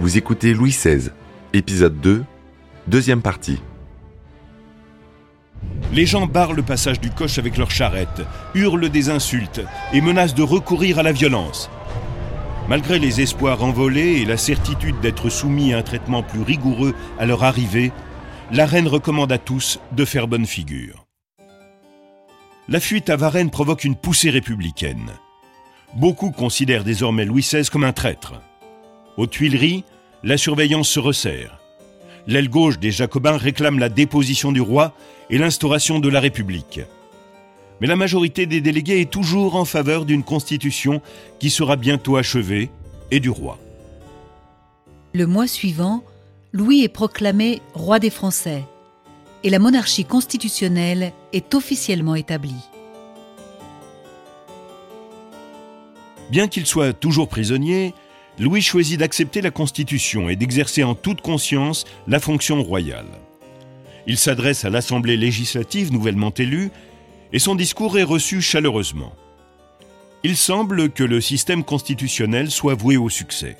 Vous écoutez Louis XVI, épisode 2, deuxième partie. Les gens barrent le passage du coche avec leurs charrettes, hurlent des insultes et menacent de recourir à la violence. Malgré les espoirs envolés et la certitude d'être soumis à un traitement plus rigoureux à leur arrivée, la reine recommande à tous de faire bonne figure. La fuite à Varennes provoque une poussée républicaine. Beaucoup considèrent désormais Louis XVI comme un traître. Aux Tuileries, la surveillance se resserre. L'aile gauche des Jacobins réclame la déposition du roi et l'instauration de la République. Mais la majorité des délégués est toujours en faveur d'une constitution qui sera bientôt achevée et du roi. Le mois suivant, Louis est proclamé roi des Français et la monarchie constitutionnelle est officiellement établie. Bien qu'il soit toujours prisonnier, Louis choisit d'accepter la Constitution et d'exercer en toute conscience la fonction royale. Il s'adresse à l'Assemblée législative nouvellement élue et son discours est reçu chaleureusement. Il semble que le système constitutionnel soit voué au succès.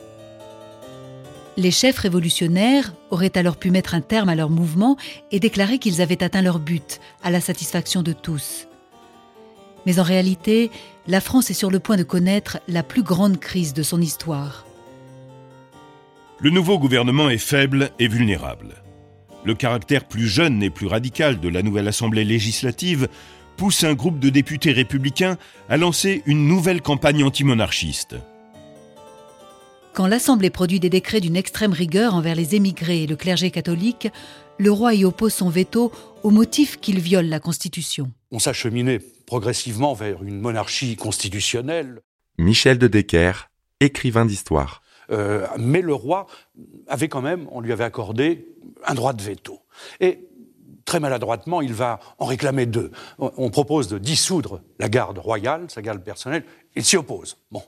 Les chefs révolutionnaires auraient alors pu mettre un terme à leur mouvement et déclarer qu'ils avaient atteint leur but, à la satisfaction de tous. Mais en réalité, la France est sur le point de connaître la plus grande crise de son histoire. Le nouveau gouvernement est faible et vulnérable. Le caractère plus jeune et plus radical de la nouvelle Assemblée législative pousse un groupe de députés républicains à lancer une nouvelle campagne antimonarchiste. Quand l'Assemblée produit des décrets d'une extrême rigueur envers les émigrés et le clergé catholique, le roi y oppose son veto au motif qu'il viole la Constitution. On s'acheminait progressivement vers une monarchie constitutionnelle. Michel de Decker, écrivain d'histoire. Euh, mais le roi avait quand même, on lui avait accordé un droit de veto. Et très maladroitement, il va en réclamer deux. On propose de dissoudre la garde royale, sa garde personnelle, il s'y oppose. Bon.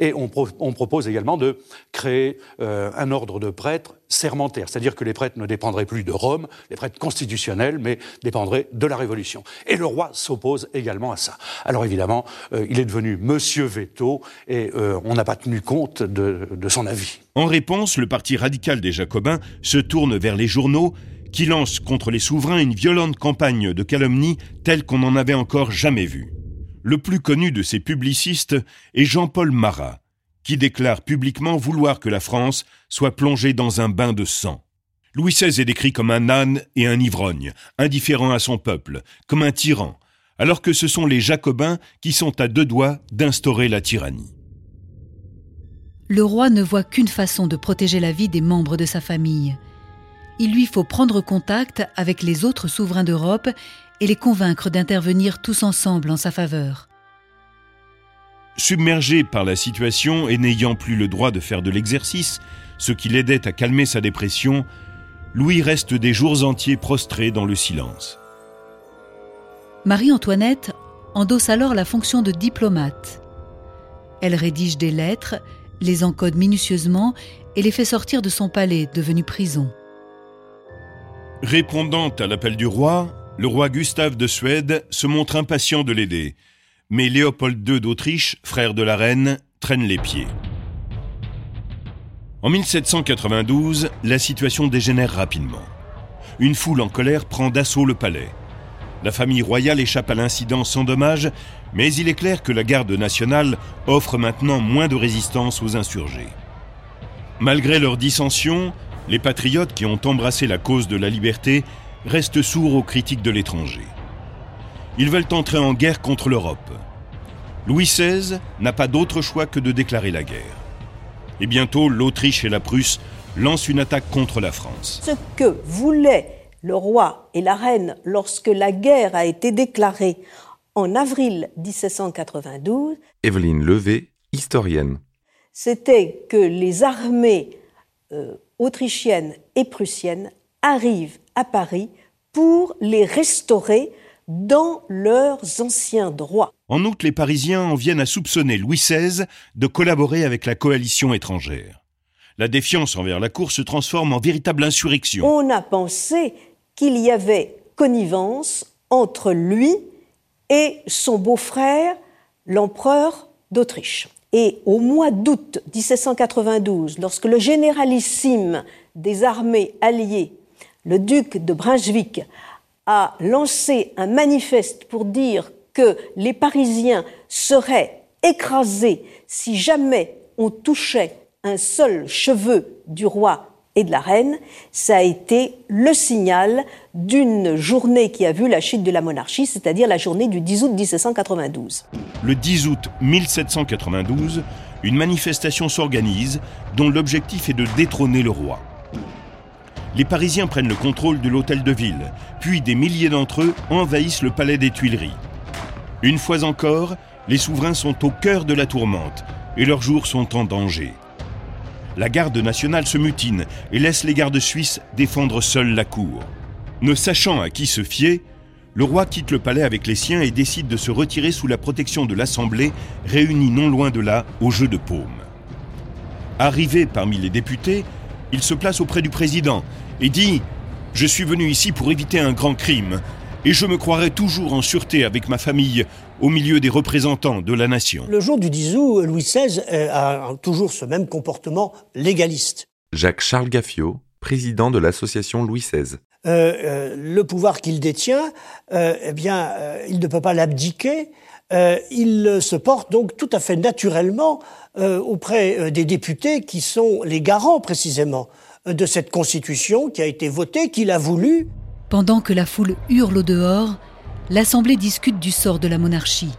Et on, propose également de créer euh, un ordre de prêtres sermentaires, c'est-à-dire que les prêtres ne dépendraient plus de Rome, les prêtres constitutionnels, mais dépendraient de la Révolution. Et le roi s'oppose également à ça. Alors évidemment, euh, il est devenu Monsieur Veto et euh, on n'a pas tenu compte de son avis. En réponse, le parti radical des Jacobins se tourne vers les journaux qui lancent contre les souverains une violente campagne de calomnie telle qu'on n'en avait encore jamais vue. Le plus connu de ces publicistes est Jean-Paul Marat, qui déclare publiquement vouloir que la France soit plongée dans un bain de sang. Louis XVI est décrit comme un âne et un ivrogne, indifférent à son peuple, comme un tyran, alors que ce sont les Jacobins qui sont à deux doigts d'instaurer la tyrannie. Le roi ne voit qu'une façon de protéger la vie des membres de sa famille, il lui faut prendre contact avec les autres souverains d'Europe et les convaincre d'intervenir tous ensemble en sa faveur. Submergé par la situation et n'ayant plus le droit de faire de l'exercice, ce qui l'aidait à calmer sa dépression, Louis reste des jours entiers prostré dans le silence. Marie-Antoinette endosse alors la fonction de diplomate. Elle rédige des lettres, les encode minutieusement et les fait sortir de son palais devenu prison. Répondant à l'appel du roi, le roi Gustave de Suède se montre impatient de l'aider, mais Léopold II d'Autriche, frère de la reine, traîne les pieds. En 1792, la situation dégénère rapidement. Une foule en colère prend d'assaut le palais. La famille royale échappe à l'incident sans dommage, mais il est clair que la garde nationale offre maintenant moins de résistance aux insurgés. Malgré leurs dissensions, les patriotes qui ont embrassé la cause de la liberté restent sourds aux critiques de l'étranger. Ils veulent entrer en guerre contre l'Europe. Louis XVI n'a pas d'autre choix que de déclarer la guerre. Et bientôt, l'Autriche et la Prusse lancent une attaque contre la France. Ce que voulaient le roi et la reine lorsque la guerre a été déclarée en avril 1792, Evelyne Levé, historienne, c'était que les armées euh, autrichienne et prussienne arrivent à Paris pour les restaurer dans leurs anciens droits. En août, les Parisiens en viennent à soupçonner Louis XVI de collaborer avec la coalition étrangère. La défiance envers la cour se transforme en véritable insurrection. On a pensé qu'il y avait connivence entre lui et son beau-frère, l'empereur d'Autriche. Et au mois d'août 1792, lorsque le généralissime des armées alliées, le duc de Brunswick, a lancé un manifeste pour dire que les Parisiens seraient écrasés si jamais on touchait un seul cheveu du roi et de la reine, ça a été le signal d'une journée qui a vu la chute de la monarchie, c'est-à-dire la journée du 10 août 1792. Le 10 août 1792, une manifestation s'organise dont l'objectif est de détrôner le roi. Les Parisiens prennent le contrôle de l'hôtel de ville, puis des milliers d'entre eux envahissent le palais des Tuileries. Une fois encore, les souverains sont au cœur de la tourmente et leurs jours sont en danger la garde nationale se mutine et laisse les gardes suisses défendre seuls la cour. Ne sachant à qui se fier, le roi quitte le palais avec les siens et décide de se retirer sous la protection de l'Assemblée, réunie non loin de là au jeu de paume. Arrivé parmi les députés, il se place auprès du président et dit ⁇ Je suis venu ici pour éviter un grand crime, et je me croirai toujours en sûreté avec ma famille au milieu des représentants de la nation. Le jour du 10 août, Louis XVI euh, a toujours ce même comportement légaliste. Jacques-Charles Gaffio, président de l'association Louis XVI. Euh, euh, le pouvoir qu'il détient, eh bien, il ne peut pas l'abdiquer. il se porte donc tout à fait naturellement auprès des députés qui sont les garants précisément de cette constitution qui a été votée, qu'il a voulu. Pendant que la foule hurle au dehors, l'Assemblée discute du sort de la monarchie.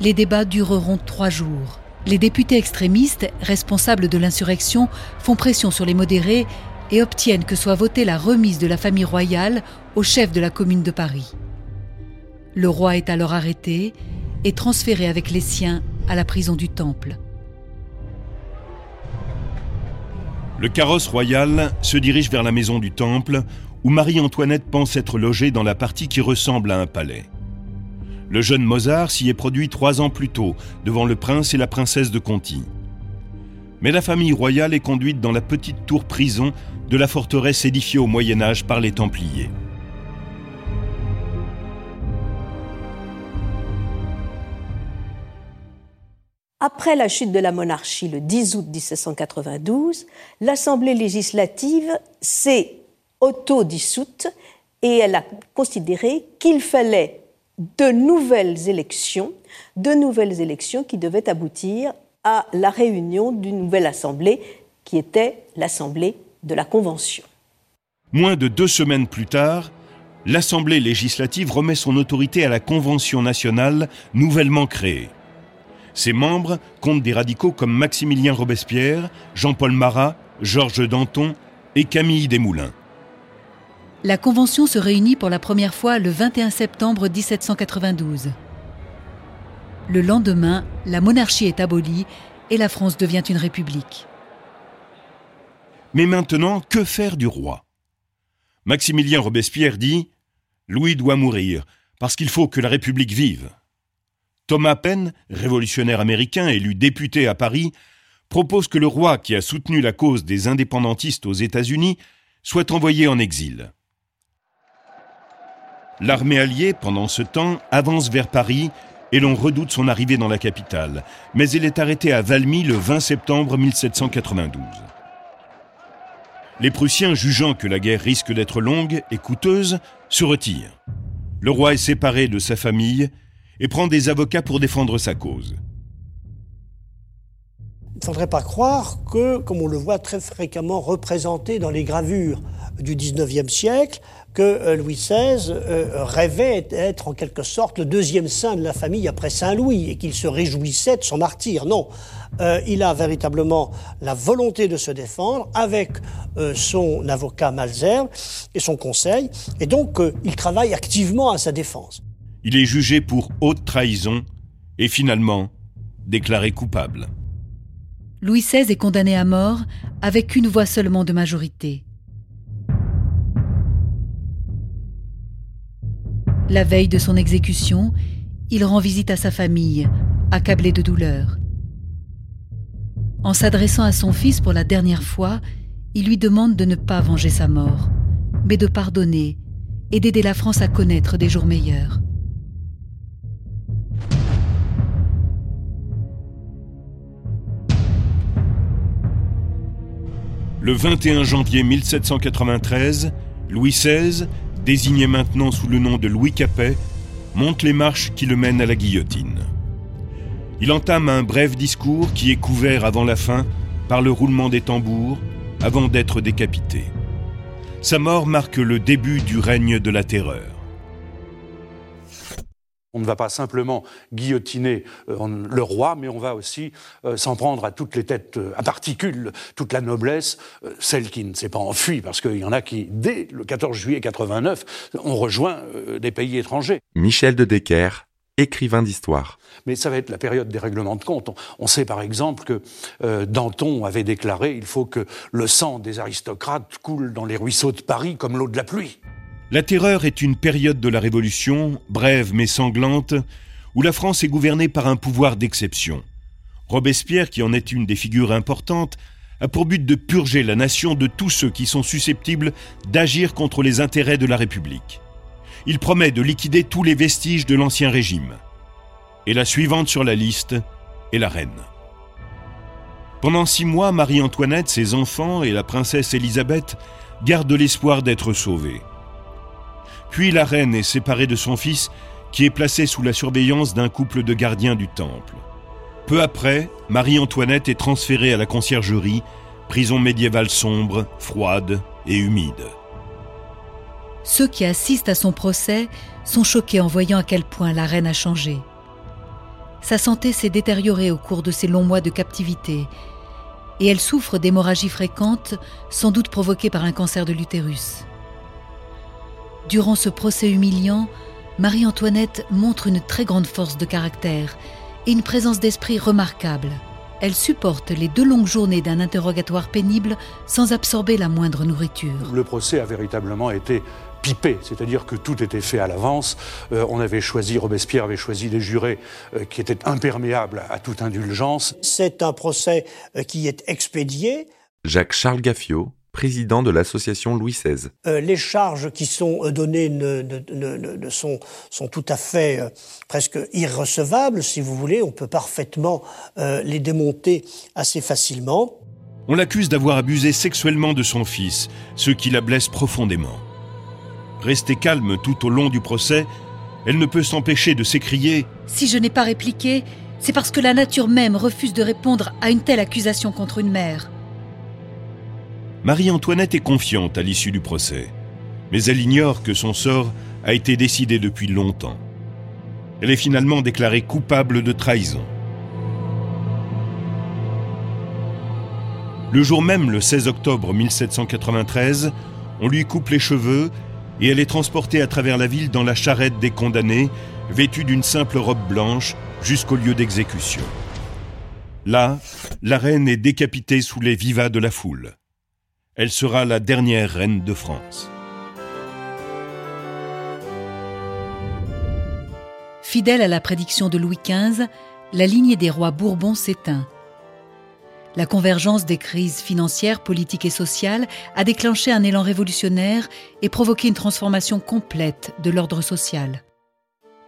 Les débats dureront trois jours. Les députés extrémistes, responsables de l'insurrection, font pression sur les modérés et obtiennent que soit votée la remise de la famille royale au chef de la commune de Paris. Le roi est alors arrêté et transféré avec les siens à la prison du Temple. Le carrosse royal se dirige vers la maison du Temple où Marie-Antoinette pense être logée dans la partie qui ressemble à un palais. Le jeune Mozart s'y est produit trois ans plus tôt, devant le prince et la princesse de Conti. Mais la famille royale est conduite dans la petite tour prison de la forteresse édifiée au Moyen Âge par les Templiers. Après la chute de la monarchie le 10 août 1792, l'Assemblée législative s'est autodissoute et elle a considéré qu'il fallait de nouvelles élections, de nouvelles élections qui devaient aboutir à la réunion d'une nouvelle assemblée qui était l'assemblée de la Convention. Moins de deux semaines plus tard, l'Assemblée législative remet son autorité à la Convention nationale nouvellement créée. Ses membres comptent des radicaux comme Maximilien Robespierre, Jean-Paul Marat, Georges Danton et Camille Desmoulins. La Convention se réunit pour la première fois le 21 septembre 1792. Le lendemain, la monarchie est abolie et la France devient une république. Mais maintenant, que faire du roi? Maximilien Robespierre dit Louis doit mourir parce qu'il faut que la République vive. Thomas Paine, révolutionnaire américain élu député à Paris, propose que le roi qui a soutenu la cause des indépendantistes aux États-Unis soit envoyé en exil. L'armée alliée, pendant ce temps, avance vers Paris et l'on redoute son arrivée dans la capitale, mais il est arrêté à Valmy le 20 septembre 1792. Les Prussiens, jugeant que la guerre risque d'être longue et coûteuse, se retirent. Le roi est séparé de sa famille et prend des avocats pour défendre sa cause. Il ne faudrait pas croire que, comme on le voit très fréquemment représenté dans les gravures du XIXe siècle, que euh, Louis XVI euh, rêvait d'être en quelque sorte le deuxième saint de la famille après Saint Louis et qu'il se réjouissait de son martyr. Non, euh, il a véritablement la volonté de se défendre avec son avocat Malzer et son conseil, et donc il travaille activement à sa défense. Il est jugé pour haute trahison et finalement déclaré coupable. Louis XVI est condamné à mort avec une voix seulement de majorité. La veille de son exécution, il rend visite à sa famille, accablé de douleur. En s'adressant à son fils pour la dernière fois, il lui demande de ne pas venger sa mort, mais de pardonner et d'aider la France à connaître des jours meilleurs. Le 21 janvier 1793, Louis XVI, désigné maintenant sous le nom de Louis Capet, monte les marches qui le mènent à la guillotine. Il entame un bref discours qui est couvert avant la fin par le roulement des tambours avant d'être décapité. Sa mort marque le début du règne de la terreur. On ne va pas simplement guillotiner euh, le roi, mais on va aussi euh, s'en prendre à toutes les têtes euh, à particules, toute la noblesse, celle qui ne s'est pas enfuie, parce qu'il y en a qui, dès le 14 juillet 89, ont rejoint des pays étrangers. Michel de Decker, écrivain d'histoire. Mais ça va être la période des règlements de compte. On, sait par exemple que Danton avait déclaré il faut que le sang des aristocrates coule dans les ruisseaux de Paris comme l'eau de la pluie. La terreur est une période de la Révolution, brève mais sanglante, où la France est gouvernée par un pouvoir d'exception. Robespierre, qui en est une des figures importantes, a pour but de purger la nation de tous ceux qui sont susceptibles d'agir contre les intérêts de la République. Il promet de liquider tous les vestiges de l'Ancien Régime. Et la suivante sur la liste est la reine. Pendant six mois, Marie-Antoinette, ses enfants et la princesse Élisabeth gardent l'espoir d'être sauvés. Puis la reine est séparée de son fils, qui est placé sous la surveillance d'un couple de gardiens du temple. Peu après, Marie-Antoinette est transférée à la conciergerie, prison médiévale sombre, froide et humide. Ceux qui assistent à son procès sont choqués en voyant à quel point la reine a changé. Sa santé s'est détériorée au cours de ces longs mois de captivité et elle souffre d'hémorragies fréquentes, sans doute provoquées par un cancer de l'utérus. Durant ce procès humiliant, Marie-Antoinette montre une très grande force de caractère et une présence d'esprit remarquable. Elle supporte les deux longues journées d'un interrogatoire pénible sans absorber la moindre nourriture. Le procès a véritablement été pipé, c'est-à-dire que tout était fait à l'avance. Euh, on avait choisi, Robespierre avait choisi des jurés euh, qui étaient imperméables à toute indulgence. C'est un procès euh, qui est expédié. Jacques-Charles Gaffiot, président de l'association Louis XVI. Euh, les charges qui sont euh, données sont, sont, tout à fait euh, presque irrecevables, si vous voulez. On peut parfaitement les démonter assez facilement. On l'accuse d'avoir abusé sexuellement de son fils, ce qui la blesse profondément. Restée calme tout au long du procès, elle ne peut s'empêcher de s'écrier ⁇ Si je n'ai pas répliqué, c'est parce que la nature même refuse de répondre à une telle accusation contre une mère. Marie-Antoinette est confiante à l'issue du procès, mais elle ignore que son sort a été décidé depuis longtemps. Elle est finalement déclarée coupable de trahison. Le jour même, le 16 octobre 1793, on lui coupe les cheveux et elle est transportée à travers la ville dans la charrette des condamnés, vêtue d'une simple robe blanche, jusqu'au lieu d'exécution. Là, la reine est décapitée sous les vivas de la foule. Elle sera la dernière reine de France. Fidèle à la prédiction de Louis XV, la lignée des rois Bourbons s'éteint. La convergence des crises financières, politiques et sociales a déclenché un élan révolutionnaire et provoqué une transformation complète de l'ordre social.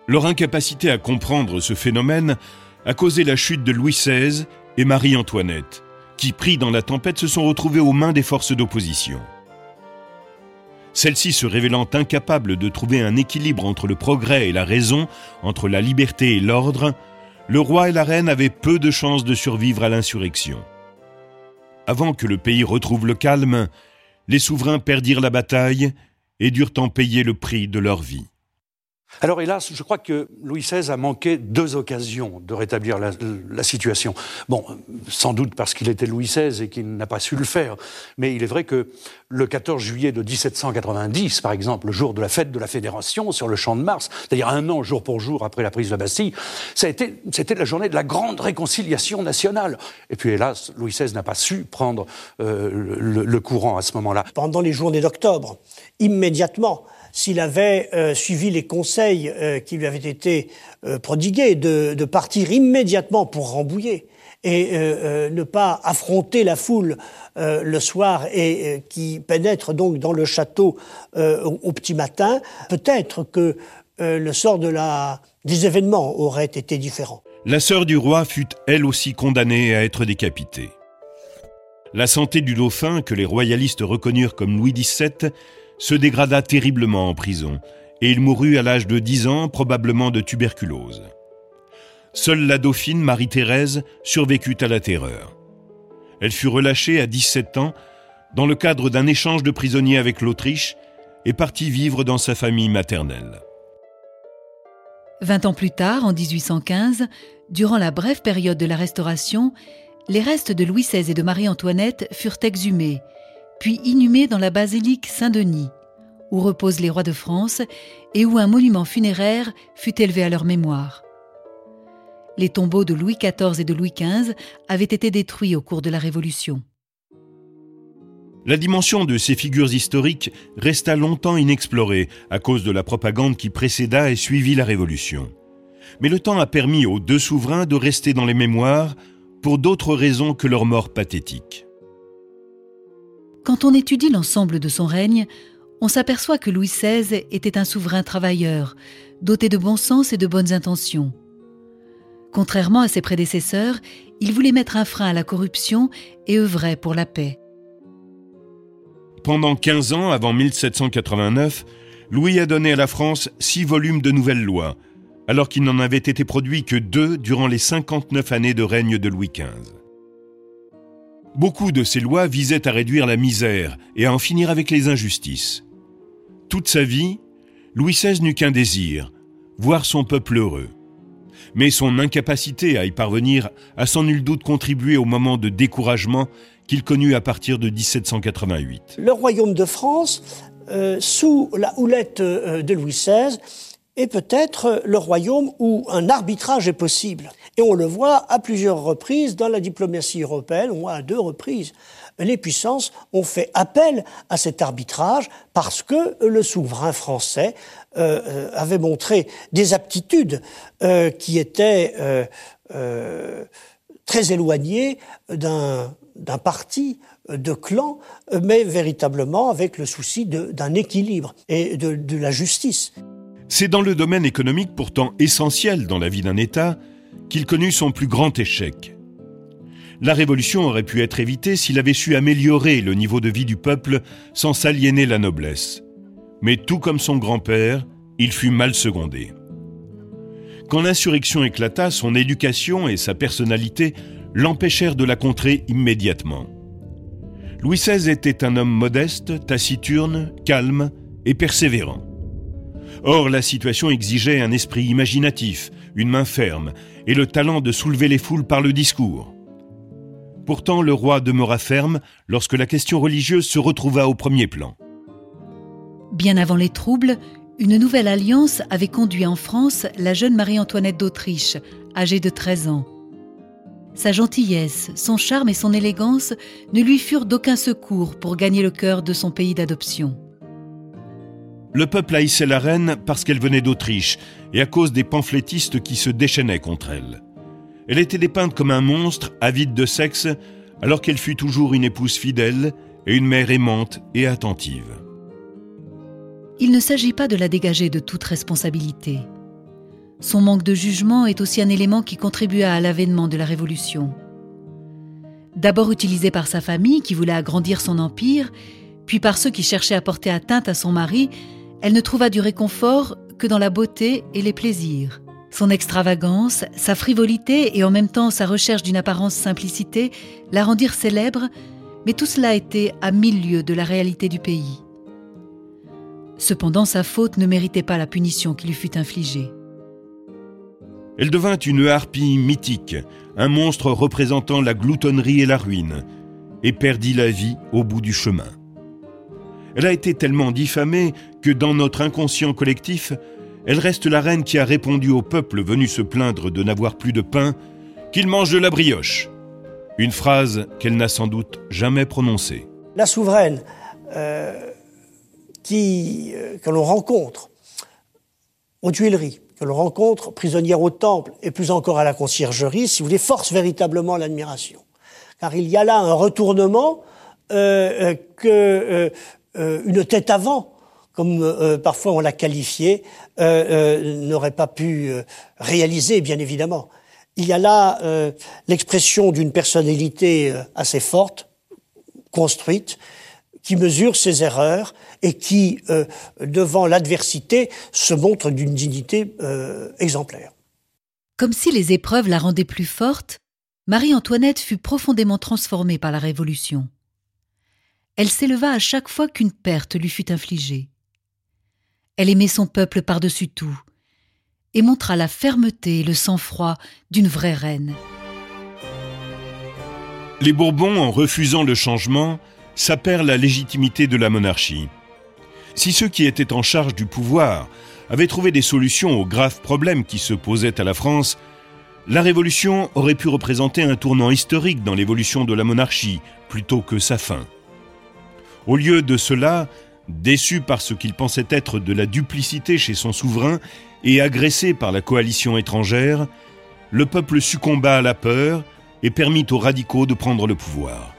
Leur incapacité à comprendre ce phénomène a causé la chute de Louis XVI et Marie-Antoinette, qui, pris dans la tempête, se sont retrouvés aux mains des forces d'opposition. Celles-ci se révélant incapables de trouver un équilibre entre le progrès et la raison, entre la liberté et l'ordre, le roi et la reine avaient peu de chances de survivre à l'insurrection. Avant que le pays retrouve le calme, les souverains perdirent la bataille et durent en payer le prix de leur vie. Alors hélas, je crois que Louis XVI a manqué deux occasions de rétablir la, situation. Bon, sans doute parce qu'il était Louis XVI et qu'il n'a pas su le faire, mais il est vrai que le 14 juillet de 1790, par exemple, le jour de la fête de la Fédération sur le champ de Mars, c'est-à-dire un an jour pour jour après la prise de la Bastille, c'était la journée de la grande réconciliation nationale. Et puis hélas, Louis XVI n'a pas su prendre euh, le courant à ce moment-là. Pendant les journées d'octobre, immédiatement, s'il avait euh, suivi les conseils euh, qui lui avaient été euh, prodigués de, partir immédiatement pour Rambouillet et ne pas affronter la foule le soir et qui pénètre donc dans le château au, petit matin, peut-être que le sort de la, des événements aurait été différent. La sœur du roi fut elle aussi condamnée à être décapitée. La santé du dauphin, que les royalistes reconnurent comme Louis XVII, se dégrada terriblement en prison, et il mourut à l'âge de 10 ans, probablement de tuberculose. Seule la dauphine Marie-Thérèse survécut à la terreur. Elle fut relâchée à 17 ans dans le cadre d'un échange de prisonniers avec l'Autriche et partit vivre dans sa famille maternelle. Vingt ans plus tard, en 1815, durant la brève période de la Restauration, les restes de Louis XVI et de Marie-Antoinette furent exhumés, puis inhumés dans la basilique Saint-Denis, où reposent les rois de France et où un monument funéraire fut élevé à leur mémoire. Les tombeaux de Louis XIV et de Louis XV avaient été détruits au cours de la Révolution. La dimension de ces figures historiques resta longtemps inexplorée à cause de la propagande qui précéda et suivit la Révolution. Mais le temps a permis aux deux souverains de rester dans les mémoires pour d'autres raisons que leur mort pathétique. Quand on étudie l'ensemble de son règne, on s'aperçoit que Louis XVI était un souverain travailleur, doté de bon sens et de bonnes intentions. Contrairement à ses prédécesseurs, il voulait mettre un frein à la corruption et œuvrait pour la paix. Pendant 15 ans, avant 1789, Louis a donné à la France six volumes de nouvelles lois, alors qu'il n'en avait été produit que deux durant les 59 années de règne de Louis XV. Beaucoup de ces lois visaient à réduire la misère et à en finir avec les injustices. Toute sa vie, Louis XVI n'eut qu'un désir, voir son peuple heureux. Mais son incapacité à y parvenir a sans nul doute contribué au moment de découragement qu'il connut à partir de 1788. Le royaume de France, euh, sous la houlette euh, de Louis XVI, est peut-être le royaume où un arbitrage est possible. Et on le voit à plusieurs reprises dans la diplomatie européenne, au moins à deux reprises. Les puissances ont fait appel à cet arbitrage parce que le souverain français euh, avait montré des aptitudes qui étaient très éloignées d'un d'un parti, euh, de clan, euh, mais véritablement avec le souci d'un équilibre et de, de la justice. C'est dans le domaine économique pourtant essentiel dans la vie d'un État qu'il connut son plus grand échec. La révolution aurait pu être évitée s'il avait su améliorer le niveau de vie du peuple sans s'aliéner la noblesse. Mais tout comme son grand-père, il fut mal secondé. Quand l'insurrection éclata, son éducation et sa personnalité l'empêchèrent de la contrer immédiatement. Louis XVI était un homme modeste, taciturne, calme et persévérant. Or, la situation exigeait un esprit imaginatif, une main ferme et le talent de soulever les foules par le discours. Pourtant, le roi demeura ferme lorsque la question religieuse se retrouva au premier plan. Bien avant les troubles, une nouvelle alliance avait conduit en France la jeune Marie-Antoinette d'Autriche, âgée de 13 ans. Sa gentillesse, son charme et son élégance ne lui furent d'aucun secours pour gagner le cœur de son pays d'adoption. Le peuple haïssait la reine parce qu'elle venait d'Autriche et à cause des pamphlétistes qui se déchaînaient contre elle. Elle était dépeinte comme un monstre avide de sexe alors qu'elle fut toujours une épouse fidèle et une mère aimante et attentive. Il ne s'agit pas de la dégager de toute responsabilité. Son manque de jugement est aussi un élément qui contribua à l'avènement de la Révolution. D'abord utilisée par sa famille qui voulait agrandir son empire, puis par ceux qui cherchaient à porter atteinte à son mari, elle ne trouva du réconfort que dans la beauté et les plaisirs. Son extravagance, sa frivolité et en même temps sa recherche d'une apparence simplicité la rendirent célèbre, mais tout cela était à mille lieues de la réalité du pays. Cependant, sa faute ne méritait pas la punition qui lui fut infligée. Elle devint une harpie mythique, un monstre représentant la gloutonnerie et la ruine, et perdit la vie au bout du chemin. Elle a été tellement diffamée que dans notre inconscient collectif, elle reste la reine qui a répondu au peuple venu se plaindre de n'avoir plus de pain qu'il mange de la brioche. Une phrase qu'elle n'a sans doute jamais prononcée. La souveraine euh, qui, euh, que l'on rencontre aux Tuileries, que l'on rencontre, prisonnière au temple et plus encore à la conciergerie, si vous voulez, force véritablement l'admiration. Car il y a là un retournement euh, que une tête avant, comme euh, parfois on l'a qualifié, n'aurait pas pu réaliser, bien évidemment. Il y a là l'expression d'une personnalité assez forte, construite, qui mesure ses erreurs et qui, euh, devant l'adversité, se montre d'une dignité euh, exemplaire. Comme si les épreuves la rendaient plus forte, Marie-Antoinette fut profondément transformée par la Révolution. Elle s'éleva à chaque fois qu'une perte lui fut infligée. Elle aimait son peuple par-dessus tout et montra la fermeté et le sang-froid d'une vraie reine. Les Bourbons, en refusant le changement, sapèrent la légitimité de la monarchie. Si ceux qui étaient en charge du pouvoir avaient trouvé des solutions aux graves problèmes qui se posaient à la France, la Révolution aurait pu représenter un tournant historique dans l'évolution de la monarchie plutôt que sa fin. Au lieu de cela, déçu par ce qu'il pensait être de la duplicité chez son souverain et agressé par la coalition étrangère, le peuple succomba à la peur et permit aux radicaux de prendre le pouvoir.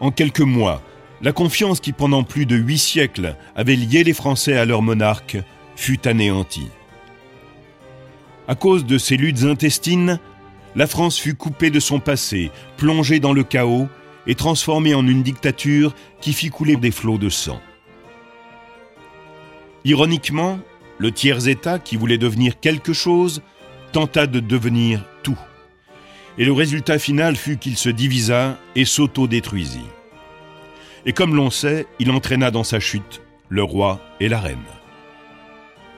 En quelques mois, la confiance qui pendant plus de huit siècles avait lié les Français à leur monarque fut anéantie. À cause de ces luttes intestines, la France fut coupée de son passé, plongée dans le chaos et transformée en une dictature qui fit couler des flots de sang. Ironiquement, le tiers-État, qui voulait devenir quelque chose, tenta de devenir tout. Et le résultat final fut qu'il se divisa et s'auto-détruisit. Et comme l'on sait, il entraîna dans sa chute le roi et la reine.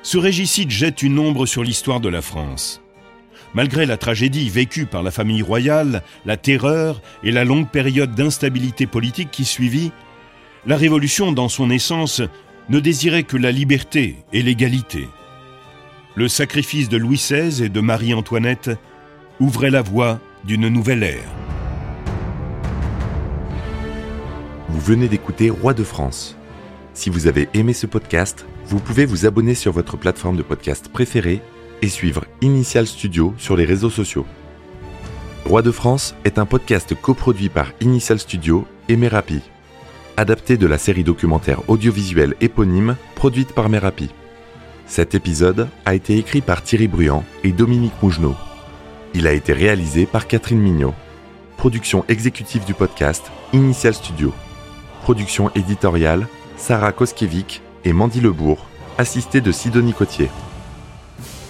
Ce régicide jette une ombre sur l'histoire de la France. Malgré la tragédie vécue par la famille royale, la terreur et la longue période d'instabilité politique qui suivit, la Révolution, dans son essence, ne désirait que la liberté et l'égalité. Le sacrifice de Louis XVI et de Marie-Antoinette ouvrait la voie d'une nouvelle ère. Vous venez d'écouter Roi de France. Si vous avez aimé ce podcast, vous pouvez vous abonner sur votre plateforme de podcast préférée et suivre Initial Studio sur les réseaux sociaux. Roi de France est un podcast coproduit par Initial Studio et Merapi, adapté de la série documentaire audiovisuelle éponyme produite par Merapi. Cet épisode a été écrit par Thierry Bruand et Dominique Mougenot. Il a été réalisé par Catherine Mignot. Production exécutive du podcast Initial Studio. Production éditoriale Sarah Koskiewicz et Mandy Lebourg, assistée de Sidonie Cotier.